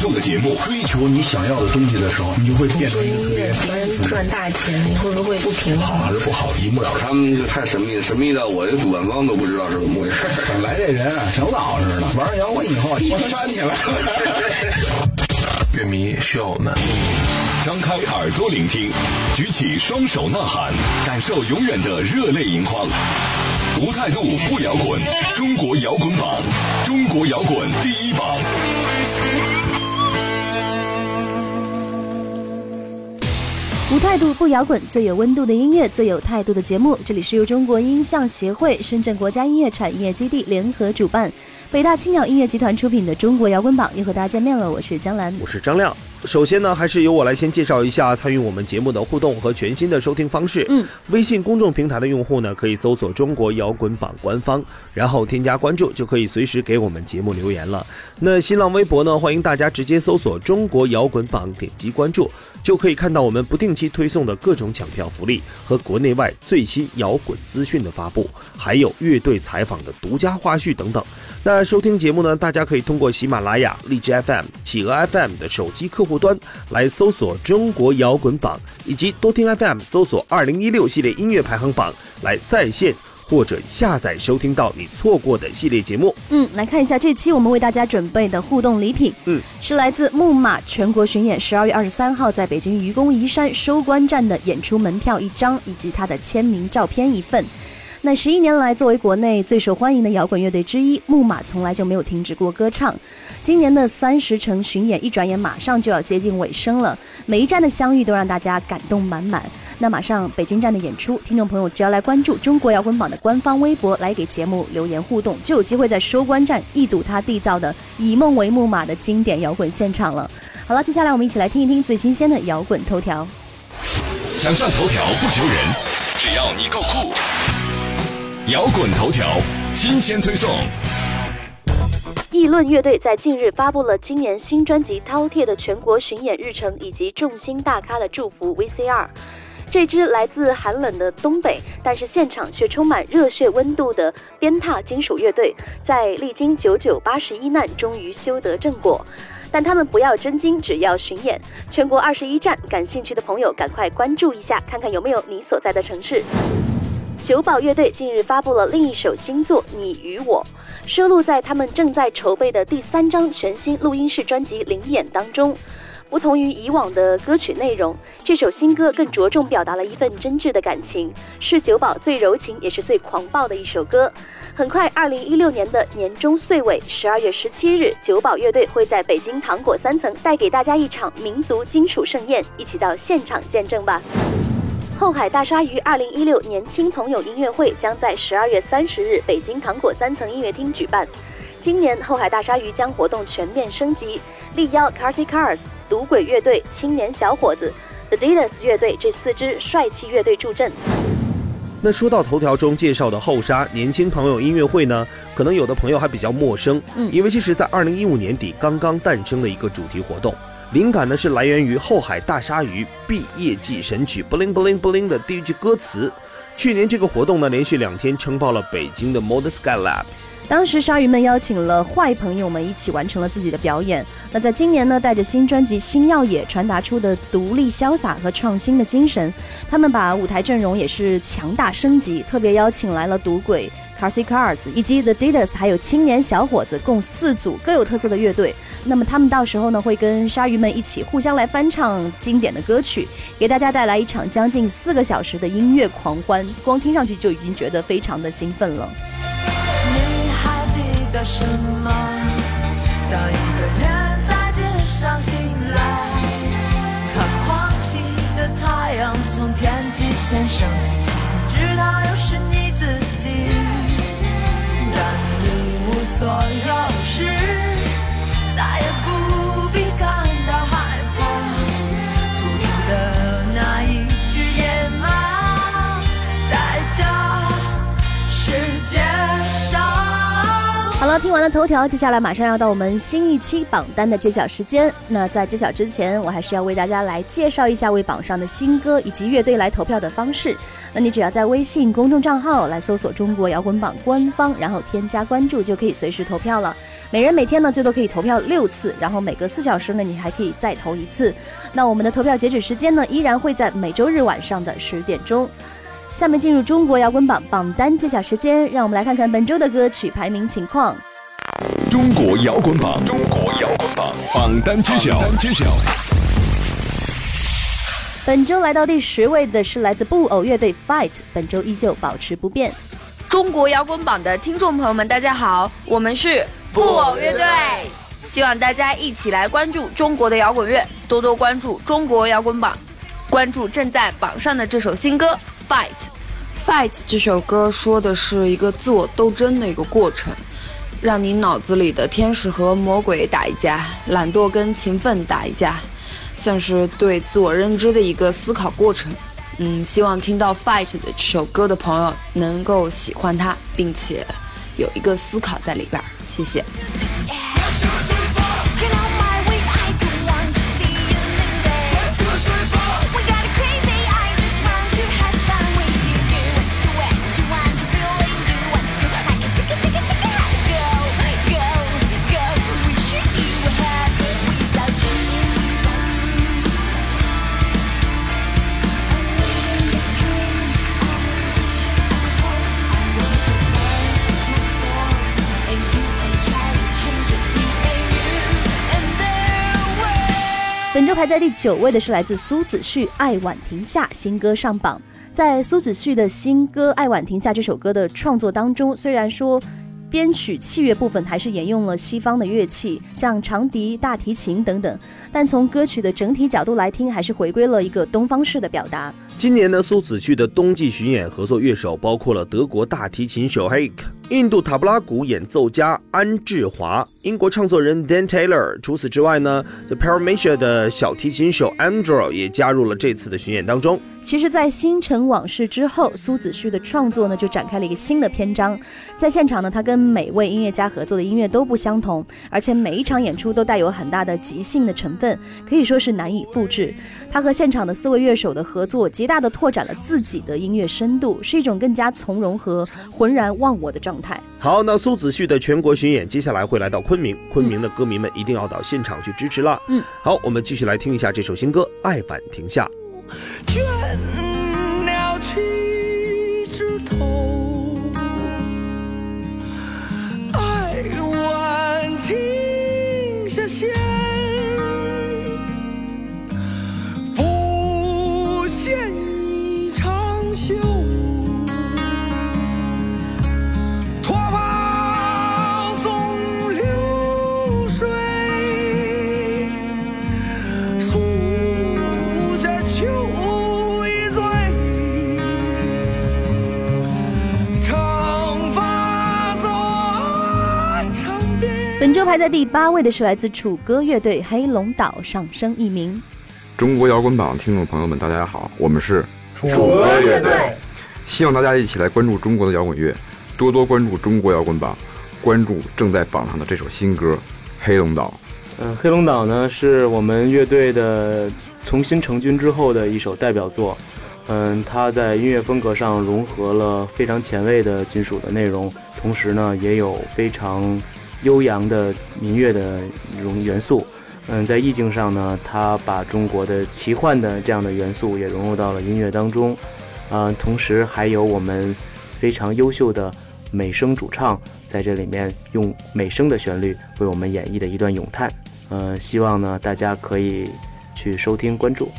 态度的节目。追求你想要的东西的时候，你就会变成一个特别赚大钱，你会不会不平好衡？还是不好，一目了然。他们就太神秘了，神秘到我这主办方都不知道是怎么回事。本来这人啊，挺老实的，玩摇滚以后，我煽起来了。乐迷需要我们。张开耳朵聆听，举起双手呐喊，感受永远的热泪盈眶。无态度不摇滚，中国摇滚榜，中国摇滚第一榜。态度不摇滚，最有温度的音乐，最有态度的节目。这里是由中国音像协会、深圳国家音乐产业基地联合主办，北大青鸟音乐集团出品的《中国摇滚榜》又和大家见面了。我是江兰，我是张亮。首先呢，还是由我来先介绍一下参与我们节目的互动和全新的收听方式。嗯，微信公众平台的用户呢，可以搜索“中国摇滚榜”官方，然后添加关注，就可以随时给我们节目留言了。那新浪微博呢，欢迎大家直接搜索“中国摇滚榜”，点击关注，就可以看到我们不定期推送的各种抢票福利和国内外最新摇滚资讯的发布，还有乐队采访的独家花絮等等。那收听节目呢，大家可以通过喜马拉雅、荔枝 FM、企鹅 FM 的手机客户端来搜索“中国摇滚榜”，以及多听 FM 搜索“二零一六系列音乐排行榜”来在线或者下载收听到你错过的系列节目。嗯，来看一下这期我们为大家准备的互动礼品。嗯，是来自木马全国巡演十二月二十三号在北京愚公移山收官站的演出门票一张，以及他的签名照片一份。那十一年来，作为国内最受欢迎的摇滚乐队之一，木马从来就没有停止过歌唱。今年的三十城巡演，一转眼马上就要接近尾声了，每一站的相遇都让大家感动满满。那马上北京站的演出，听众朋友只要来关注中国摇滚榜的官方微博，来给节目留言互动，就有机会在收官站一睹他缔造的以梦为木马的经典摇滚现场了。好了，接下来我们一起来听一听最新鲜的摇滚头条。想上头条不求人，只要你够酷。摇滚头条新鲜推送。议论乐队在近日发布了今年新专辑《饕餮》的全国巡演日程以及众星大咖的祝福 VCR。这支来自寒冷的东北，但是现场却充满热血温度的鞭挞金属乐队，在历经九九八十一难，终于修得正果。但他们不要真金，只要巡演，全国二十一站。感兴趣的朋友赶快关注一下，看看有没有你所在的城市。九宝乐队近日发布了另一首新作《你与我》，收录在他们正在筹备的第三张全新录音室专辑《灵眼》当中。不同于以往的歌曲内容，这首新歌更着重表达了一份真挚的感情，是九宝最柔情也是最狂暴的一首歌。很快，二零一六年的年终岁尾，十二月十七日，九宝乐队会在北京糖果三层带给大家一场民族金属盛宴，一起到现场见证吧。后海大鲨鱼二零一六年轻朋友音乐会将在十二月三十日北京糖果三层音乐厅举办。今年后海大鲨鱼将活动全面升级，力邀 Carsy Cars、赌鬼乐队、青年小伙子、The Dealers 乐队这四支帅气乐队助阵。那说到头条中介绍的后沙年轻朋友音乐会呢，可能有的朋友还比较陌生，嗯因为这是在二零一五年底刚刚诞生的一个主题活动。灵感呢是来源于后海大鲨鱼毕业季神曲 “bling bling bling” 的第一句歌词。去年这个活动呢，连续两天撑爆了北京的 Mod Sky Lab。当时鲨鱼们邀请了坏朋友们一起完成了自己的表演。那在今年呢，带着新专辑《新耀野》传达出的独立、潇洒和创新的精神，他们把舞台阵容也是强大升级，特别邀请来了赌鬼、Carsy Cars 以及 The Dealers，还有青年小伙子，共四组各有特色的乐队。那么他们到时候呢，会跟鲨鱼们一起互相来翻唱经典的歌曲，给大家带来一场将近四个小时的音乐狂欢。光听上去就已经觉得非常的兴奋了。你还记得什么？当一个人在街上醒来，看狂喜的太阳从天际线升起，你知道又是了，听完了头条，接下来马上要到我们新一期榜单的揭晓时间。那在揭晓之前，我还是要为大家来介绍一下为榜上的新歌以及乐队来投票的方式。那你只要在微信公众账号来搜索“中国摇滚榜”官方，然后添加关注，就可以随时投票了。每人每天呢最多可以投票六次，然后每隔四小时呢你还可以再投一次。那我们的投票截止时间呢依然会在每周日晚上的十点钟。下面进入中国摇滚榜榜单揭晓时间，让我们来看看本周的歌曲排名情况。中国摇滚榜，中国摇滚榜榜单揭晓，单揭晓。本周来到第十位的是来自布偶乐队 Fight，本周依旧保持不变。中国摇滚榜的听众朋友们，大家好，我们是布偶乐队，希望大家一起来关注中国的摇滚乐，多多关注中国摇滚榜，关注正在榜上的这首新歌《Fight》。《Fight》这首歌说的是一个自我斗争的一个过程，让你脑子里的天使和魔鬼打一架，懒惰跟勤奋打一架，算是对自我认知的一个思考过程。嗯，希望听到《Fight》的这首歌的朋友能够喜欢它，并且有一个思考在里边。谢谢。排在第九位的是来自苏子旭《爱晚亭下》新歌上榜。在苏子旭的新歌《爱晚亭下》这首歌的创作当中，虽然说编曲器乐部分还是沿用了西方的乐器，像长笛、大提琴等等，但从歌曲的整体角度来听，还是回归了一个东方式的表达。今年呢，苏子旭的冬季巡演合作乐手包括了德国大提琴手 Hake、印度塔布拉鼓演奏家安志华、英国唱作人 Dan Taylor。除此之外呢，The Paramecia 的小提琴手 Andrew 也加入了这次的巡演当中。其实，在《星辰往事》之后，苏子旭的创作呢就展开了一个新的篇章。在现场呢，他跟每位音乐家合作的音乐都不相同，而且每一场演出都带有很大的即兴的成分，可以说是难以复制。他和现场的四位乐手的合作，极大的拓展了自己的音乐深度，是一种更加从容和浑然忘我的状态。好，那苏子旭的全国巡演接下来会来到昆明，昆明的歌迷们一定要到现场去支持了。嗯，好，我们继续来听一下这首新歌《爱晚停下》。倦鸟栖枝头，排在第八位的是来自楚歌乐队《黑龙岛》上升一名。中国摇滚榜听众朋友们，大家好，我们是楚歌乐队，希望大家一起来关注中国的摇滚乐，多多关注中国摇滚榜，关注正在榜上的这首新歌《黑龙岛》。嗯，黑龙岛呢是我们乐队的重新成军之后的一首代表作。嗯，它在音乐风格上融合了非常前卫的金属的内容，同时呢也有非常悠扬的民乐的融元素。嗯，在意境上呢，它把中国的奇幻的这样的元素也融入到了音乐当中。嗯，同时还有我们非常优秀的美声主唱在这里面用美声的旋律为我们演绎的一段咏叹。嗯，希望呢大家可以去收听关注。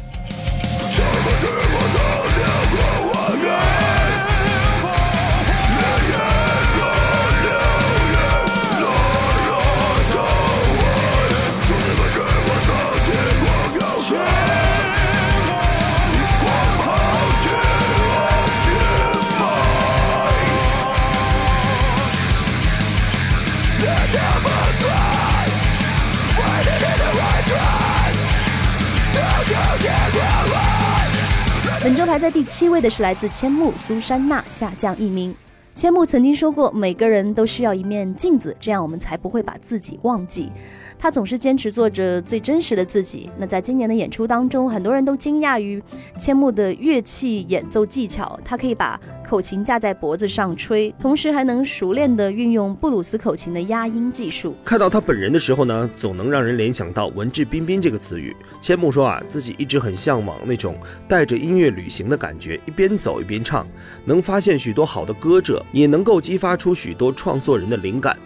七位的是来自千木苏珊娜，下降一名。千木曾经说过，每个人都需要一面镜子，这样我们才不会把自己忘记。他总是坚持做着最真实的自己。那在今年的演出当中，很多人都惊讶于千木的乐器演奏技巧。他可以把口琴架在脖子上吹，同时还能熟练地运用布鲁斯口琴的压音技术。看到他本人的时候呢，总能让人联想到文质彬彬这个词语。千木说啊，自己一直很向往那种带着音乐旅行的感觉，一边走一边唱，能发现许多好的歌者，也能够激发出许多创作人的灵感。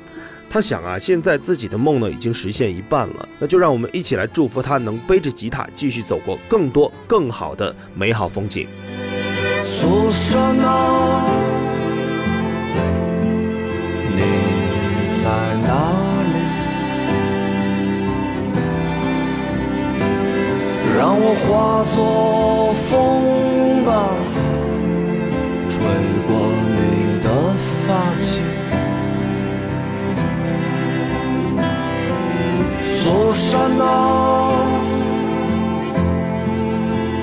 他想啊，现在自己的梦呢已经实现一半了，那就让我们一起来祝福他能背着吉他继续走过更多更好的美好风景。苏珊娜，你在哪里？让我化作风吧，吹过的发髻。苏珊娜，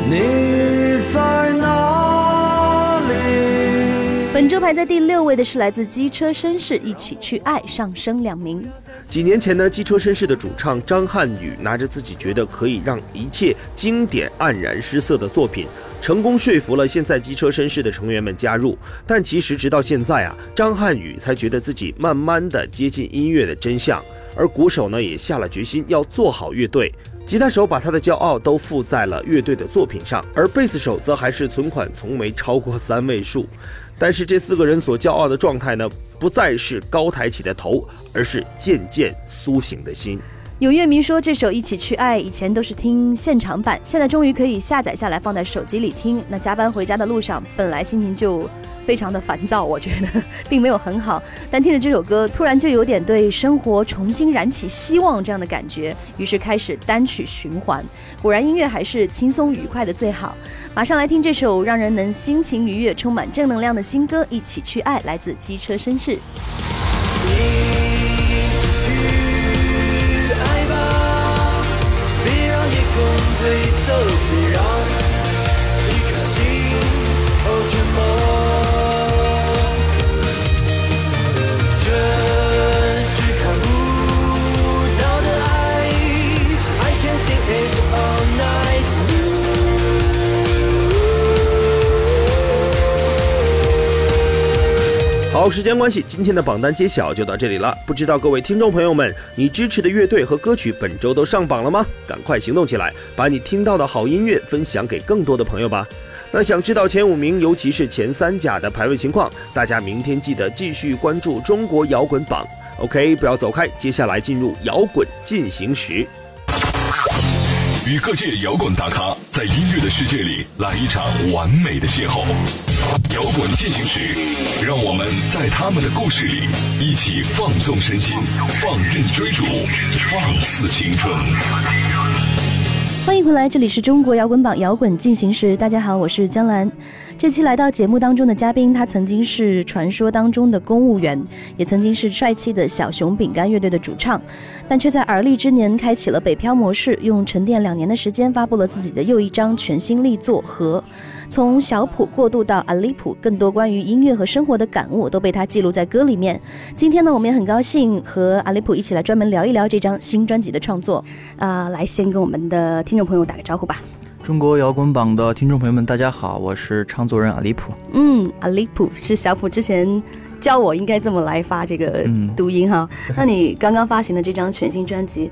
你在哪里？本周排在第六位的是来自机车绅士，一起去爱上升两名。几年前呢，机车绅士的主唱张瀚宇拿着自己觉得可以让一切经典黯然失色的作品，成功说服了现在机车绅士的成员们加入。但其实直到现在啊，张瀚宇才觉得自己慢慢的接近音乐的真相。而鼓手呢，也下了决心要做好乐队。吉他手把他的骄傲都附在了乐队的作品上，而贝斯手则还是存款从没超过三位数。但是这四个人所骄傲的状态呢，不再是高抬起的头，而是渐渐苏醒的心。有乐迷说，这首《一起去爱》以前都是听现场版，现在终于可以下载下来放在手机里听。那加班回家的路上，本来心情就非常的烦躁，我觉得并没有很好，但听着这首歌，突然就有点对生活重新燃起希望这样的感觉，于是开始单曲循环。果然，音乐还是轻松愉快的最好。马上来听这首让人能心情愉悦、充满正能量的新歌《一起去爱》，来自机车绅士。please 好，时间关系，今天的榜单揭晓就到这里了。不知道各位听众朋友们，你支持的乐队和歌曲本周都上榜了吗？赶快行动起来，把你听到的好音乐分享给更多的朋友吧。那想知道前五名，尤其是前三甲的排位情况，大家明天记得继续关注中国摇滚榜。OK，不要走开，接下来进入摇滚进行时。与各界摇滚大咖在音乐的世界里来一场完美的邂逅。摇滚进行时，让我们在他们的故事里一起放纵身心，放任追逐，放肆青春。欢迎回来，这里是中国摇滚榜摇滚进行时。大家好，我是江兰。这期来到节目当中的嘉宾，他曾经是传说当中的公务员，也曾经是帅气的小熊饼干乐队的主唱，但却在而立之年开启了北漂模式，用沉淀两年的时间发布了自己的又一张全新力作《和》。从小普过渡到阿里普，更多关于音乐和生活的感悟都被他记录在歌里面。今天呢，我们也很高兴和阿里普一起来专门聊一聊这张新专辑的创作。啊、来先跟我们的听众朋友打个招呼吧。中国摇滚榜的听众朋友们，大家好，我是唱作人阿里普。嗯，阿里普是小普之前教我应该这么来发这个嗯读音哈。那你刚刚发行的这张全新专辑，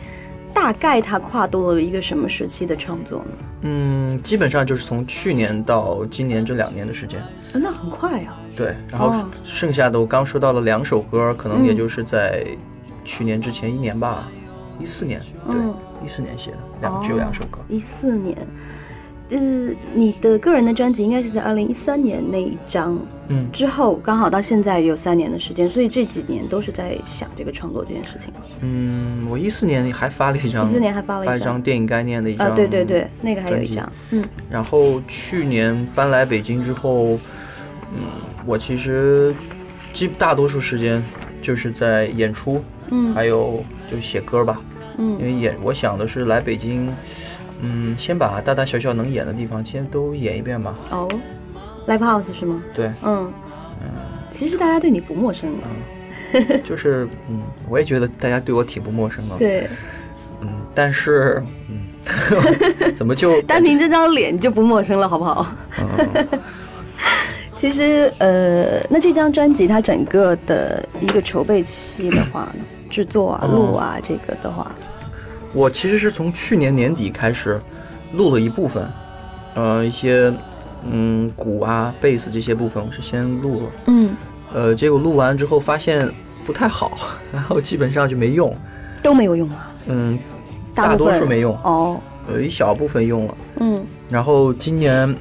大概它跨度了一个什么时期的创作呢？嗯，基本上就是从去年到今年这两年的时间。呃那很快啊。对，然后哦剩下的我刚说到了两首歌，可能嗯也就是在去年之前一年吧，一四年，对嗯，一四年写的，两只有两首歌。一四年，呃，你的个人的专辑应该是在二零一三年那一张嗯，之后，刚好到现在有三年的时间，所以这几年都是在想这个创作这件事情。嗯，我一四年还发了一张，一四年还发了一张。电影概念的一张，啊，对对对，那个还有一张，嗯。然后去年搬来北京之后，嗯，我其实基大多数时间就是在演出，嗯。还有就写歌吧。嗯。因嗯为演，我想的是来北京，嗯，先把大大小小能演的地方先都演一遍吧。哦，Live House 是吗？对，嗯嗯其实大家对你不陌生了。就是嗯，我也觉得大家对我挺不陌生的。对，嗯，但是嗯，怎么就 单凭这张脸就不陌生了，好不好？嗯 其实，呃，那这张专辑它整个的一个筹备期的话，制作啊、哦录啊，这个的话，我其实是从去年年底开始录了一部分，呃，一些嗯鼓啊、贝斯这些部分我是先录了，嗯，呃，结果录完之后发现不太好，然后基本上就没用，都没有用啊，嗯，大大多数没用，哦，有一小部分用了，嗯。然后今年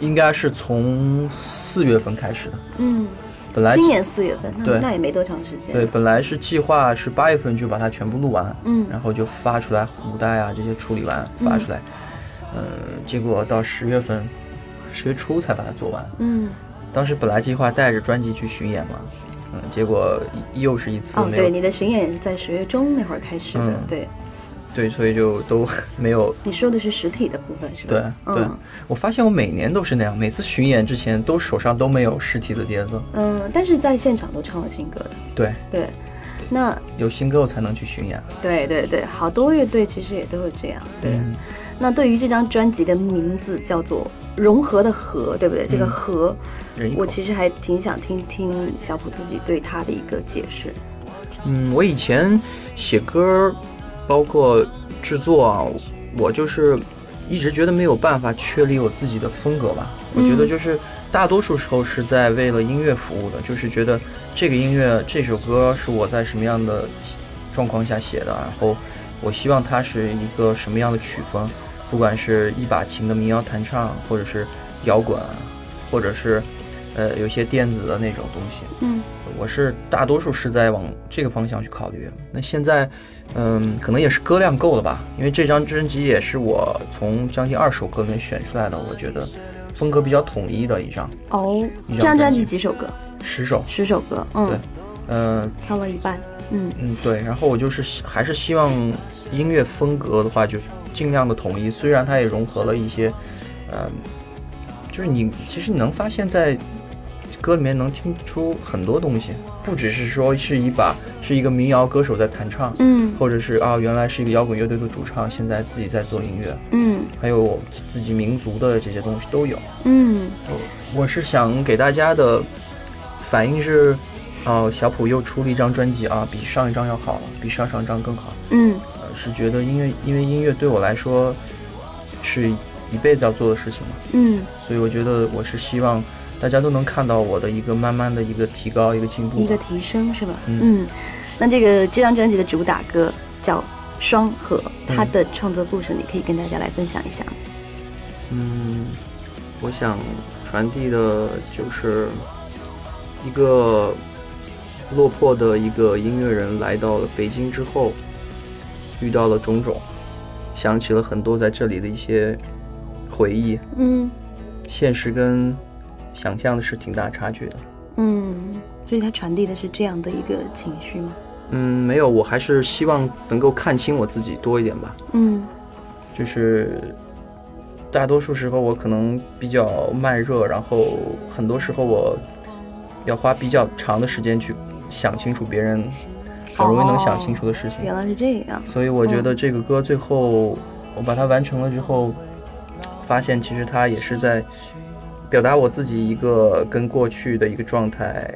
应该是从四月份开始的，嗯，本来今年四月份，那对。那也没多长时间，对，本来是计划是八月份就把它全部录完，嗯。然后就发出来，母带啊这些处理完发出来，嗯、结果到十月份，十月初才把它做完。嗯，当时本来计划带着专辑去巡演嘛，嗯，结果又是一次对，你的巡演也是在十月中那会儿开始的，嗯。对，对，所以就都 没有。你说的是实体的部分是吧？对对、嗯我发现我每年都是那样，每次巡演之前都手上都没有实体的碟子，嗯，但是在现场都唱了新歌的，对，对，那有新歌我才能去巡演。对对对，好多乐队其实也都是这样。对，嗯那对于这张专辑的名字叫做“融合”的“合”，对不对？这个“嗯合”，人一口我其实还挺想听听小普自己对他的一个解释。嗯，我以前写歌，包括制作啊，我就是一直觉得没有办法确立我自己的风格吧。我觉得嗯就是大多数时候是在为了音乐服务的，就是觉得这个音乐这首歌是我在什么样的状况下写的，然后我希望它是一个什么样的曲风，不管是一把琴的民谣弹唱，或者是摇滚，或者是呃有些电子的那种东西。嗯我是大多数是在往这个方向去考虑。那现在，嗯，可能也是歌量够了吧，因为这张专辑也是我从将近二十首歌里面选出来的，我觉得风格比较统一的一张，哦，这张专专辑辑几首歌？十首。十首歌。嗯，对，嗯挑了一半。嗯嗯，对。然后我就是还是希望音乐风格的话，就是尽量的统一，虽然它也融合了一些，嗯，就是你其实你能发现在歌里面能听出很多东西，不只是说是一把是一个民谣歌手在弹唱，嗯。或者是啊原来是一个摇滚乐队的主唱，现在自己在做音乐，嗯。还有自己民族的这些东西都有。嗯。我是想给大家的反应是，哦、小普又出了一张专辑啊，比上一张要好了，比上上张更好。嗯。呃，是觉得音乐，因为音乐对我来说是一辈子要做的事情嘛，嗯，所以我觉得我是希望大家都能看到我的一个慢慢的一个提高，一个进步。一个提升是吧？嗯嗯，那这个这张专辑的主打歌叫《双核》，嗯它的创作故事你可以跟大家来分享一下。嗯，我想传递的就是一个落魄的一个音乐人来到了北京之后，遇到了种种，想起了很多在这里的一些回忆。嗯现实跟想象的是挺大差距的。嗯，所以它传递的是这样的一个情绪吗？嗯，没有，我还是希望能够看清我自己多一点吧。嗯就是大多数时候我可能比较慢热，然后很多时候我要花比较长的时间去想清楚别人很容易能想清楚的事情。原来是这样。所以我觉得这个歌最后我把它完成了之后，发现其实它也是在表达我自己一个跟过去的一个状态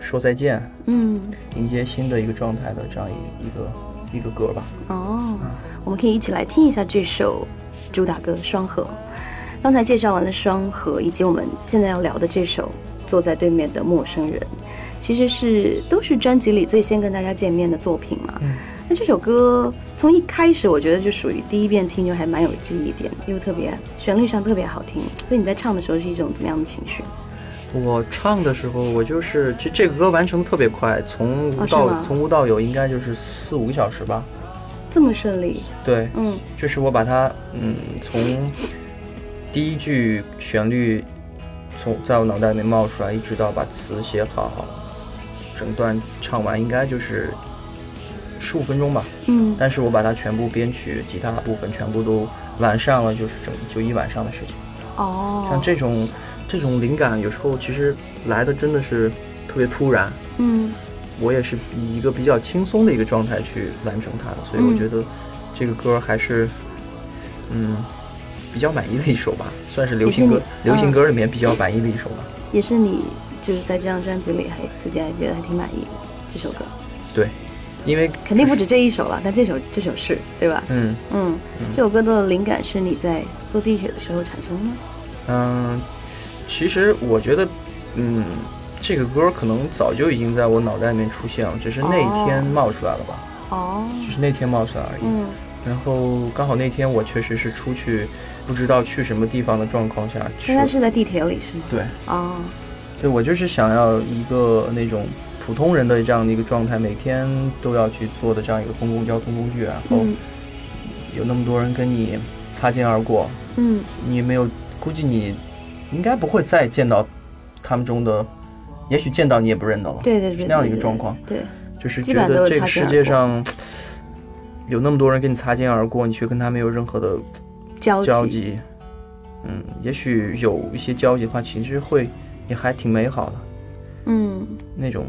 说再见，嗯迎接新的一个状态的这样一一个一个歌吧。哦，我们可以一起来听一下这首主打歌《双河》。刚才介绍完了《双河》，以及我们现在要聊的这首《坐在对面的陌生人》，其实是都是专辑里最先跟大家见面的作品嘛。嗯那这首歌从一开始，我觉得就属于第一遍听就还蛮有记忆点，又特别旋律上特别好听。所以你在唱的时候是一种怎么样的情绪？我唱的时候，我就是其实这个歌完成的特别快，从无到、哦从无到有应该就是四五个小时吧。这么顺利？对，嗯就是我把它嗯从第一句旋律从在我脑袋里面冒出来，一直到把词写好，整段唱完应该就是十五分钟吧。嗯但是我把它全部编曲、吉他部分全部都完善了，就是整就一晚上的事情。哦，像这种这种灵感有时候其实来的真的是特别突然。嗯，我也是以一个比较轻松的一个状态去完成它的，所以我嗯觉得这个歌还是嗯比较满意的一首吧，算是流行歌流行歌里面比较满意的一首吧。也是你就是在这张专辑里还自己还觉得还挺满意的这首歌，对，因为肯定不止这一首了，但这首这首是对吧？嗯嗯，这首歌的灵感是你在坐地铁的时候产生的。嗯，其实我觉得嗯这个歌可能早就已经在我脑袋里面出现了，只是那一天哦冒出来了吧。哦，只是那天冒出来而已。嗯然后刚好那天我确实是出去，不知道去什么地方的状况下去现。在是在地铁里是吗？对，哦，对我就是想要一个那种普通人的这样的一个状态，每天都要去坐的这样一个公共交通工具，然后嗯有那么多人跟你擦肩而过，嗯你没有，估计你应该不会再见到他们中的，也许见到你也不认得了，对对对是那样的一个状况。对，就是觉得这个世界上有那么多人跟你擦肩而过，你却跟他没有任何的交集交集。嗯，也许有一些交集的话，其实会也还挺美好的嗯，那种。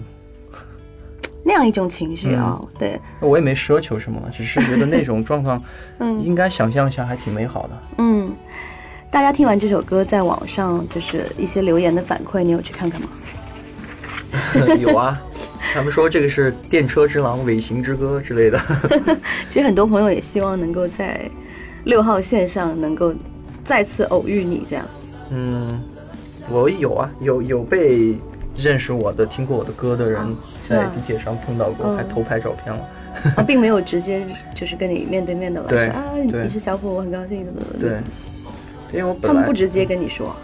那样一种情绪啊、对，我也没奢求什么了，只是觉得那种状况，嗯应该想象一下还挺美好的。嗯，大家听完这首歌，在网上就是一些留言的反馈，你有去看看吗？有啊，他们说这个是电车之狼、尾行之歌之类的。其实很多朋友也希望能够在六号线上能够再次偶遇你，这样。嗯，我有啊，有有被认识我的、听过我的歌的人，在地铁上碰到过，嗯。还偷拍照片了。啊，并没有直接 就是跟你面对面的来啊，你是小虎，我很高兴的。对，因为我他本来们不直接跟你说，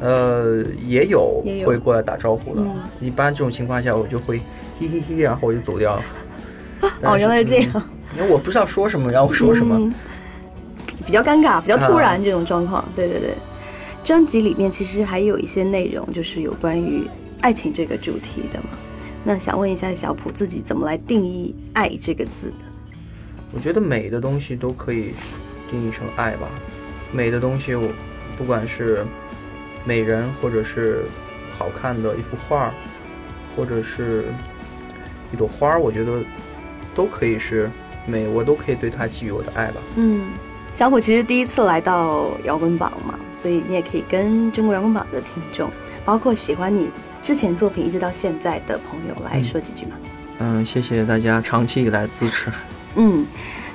呃也有会过来打招呼的，嗯。一般这种情况下我就会嘿嘿嘿，然后我就走掉了。哦，原来是这样，嗯因为我不知道说什么，然后我说什么。嗯。比较尴尬，比较突然啊这种状况。对对对，专辑里面其实还有一些内容，就是有关于爱情这个主题的嘛。那想问一下小普自己怎么来定义“爱”这个字的？我觉得美的东西都可以定义成爱吧。美的东西，我不管是美人，或者是好看的一幅画，或者是一朵花，我觉得都可以是美，我都可以对它给予我的爱吧。嗯，小虎其实第一次来到摇滚榜嘛，所以你也可以跟中国摇滚榜的听众，包括喜欢你之前作品一直到现在的朋友来说几句吗。嗯，谢谢大家长期以来的支持。嗯，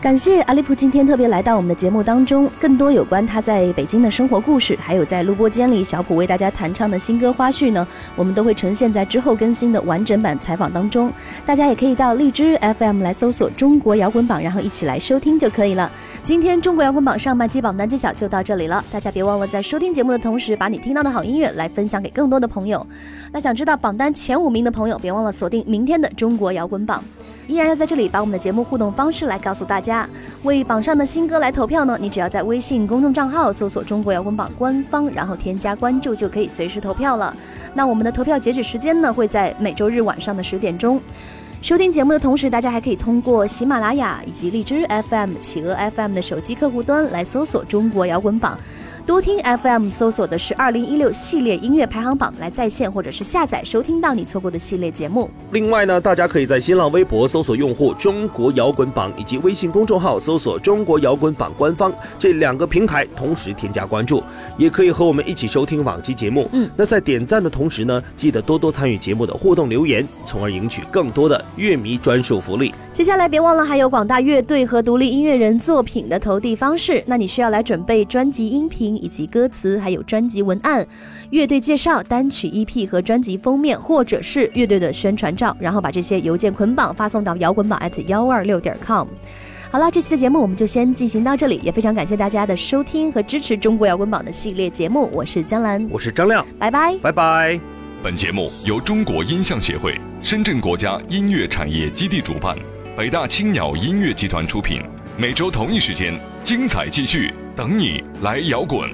感谢阿利普今天特别来到我们的节目当中，更多有关他在北京的生活故事，还有在录播间里小普为大家弹唱的新歌花絮呢，我们都会呈现在之后更新的完整版采访当中。大家也可以到荔枝 FM 来搜索“中国摇滚榜”，然后一起来收听就可以了。今天中国摇滚榜上半期榜单揭晓就到这里了，大家别忘了在收听节目的同时，把你听到的好音乐来分享给更多的朋友。那想知道榜单前五名的朋友，别忘了锁定明天的中国摇滚榜。依然要在这里把我们的节目互动方式来告诉大家。为榜上的新歌来投票呢，你只要在微信公众账号搜索“中国摇滚榜”官方，然后添加关注，就可以随时投票了。那我们的投票截止时间呢，会在每周日晚上的十点钟。收听节目的同时，大家还可以通过喜马拉雅以及荔枝 FM、企鹅 FM 的手机客户端来搜索“中国摇滚榜”。多听 FM 搜索的是二零一六系列音乐排行榜，来在线或者是下载收听到你错过的系列节目。另外呢，大家可以在新浪微博搜索用户“中国摇滚榜”以及微信公众号搜索“中国摇滚榜官方”这两个平台同时添加关注，也可以和我们一起收听往期节目。嗯，那在点赞的同时呢，记得多多参与节目的互动留言，从而赢取更多的乐迷专属福利。接下来别忘了还有广大乐队和独立音乐人作品的投递方式，那你需要来准备专辑音频以及歌词，还有专辑文案、乐队介绍、单曲 EP 和专辑封面，或者是乐队的宣传照，然后把这些邮件捆绑发送到摇滚榜 at 幺二六点 com。好了，这期的节目我们就先进行到这里，也非常感谢大家的收听和支持中国摇滚榜的系列节目，我是江兰，我是张亮，拜拜，拜拜。本节目由中国音像协会、深圳国家音乐产业基地主办，北大青鸟音乐集团出品。每周同一时间，精彩继续，等你来摇滚。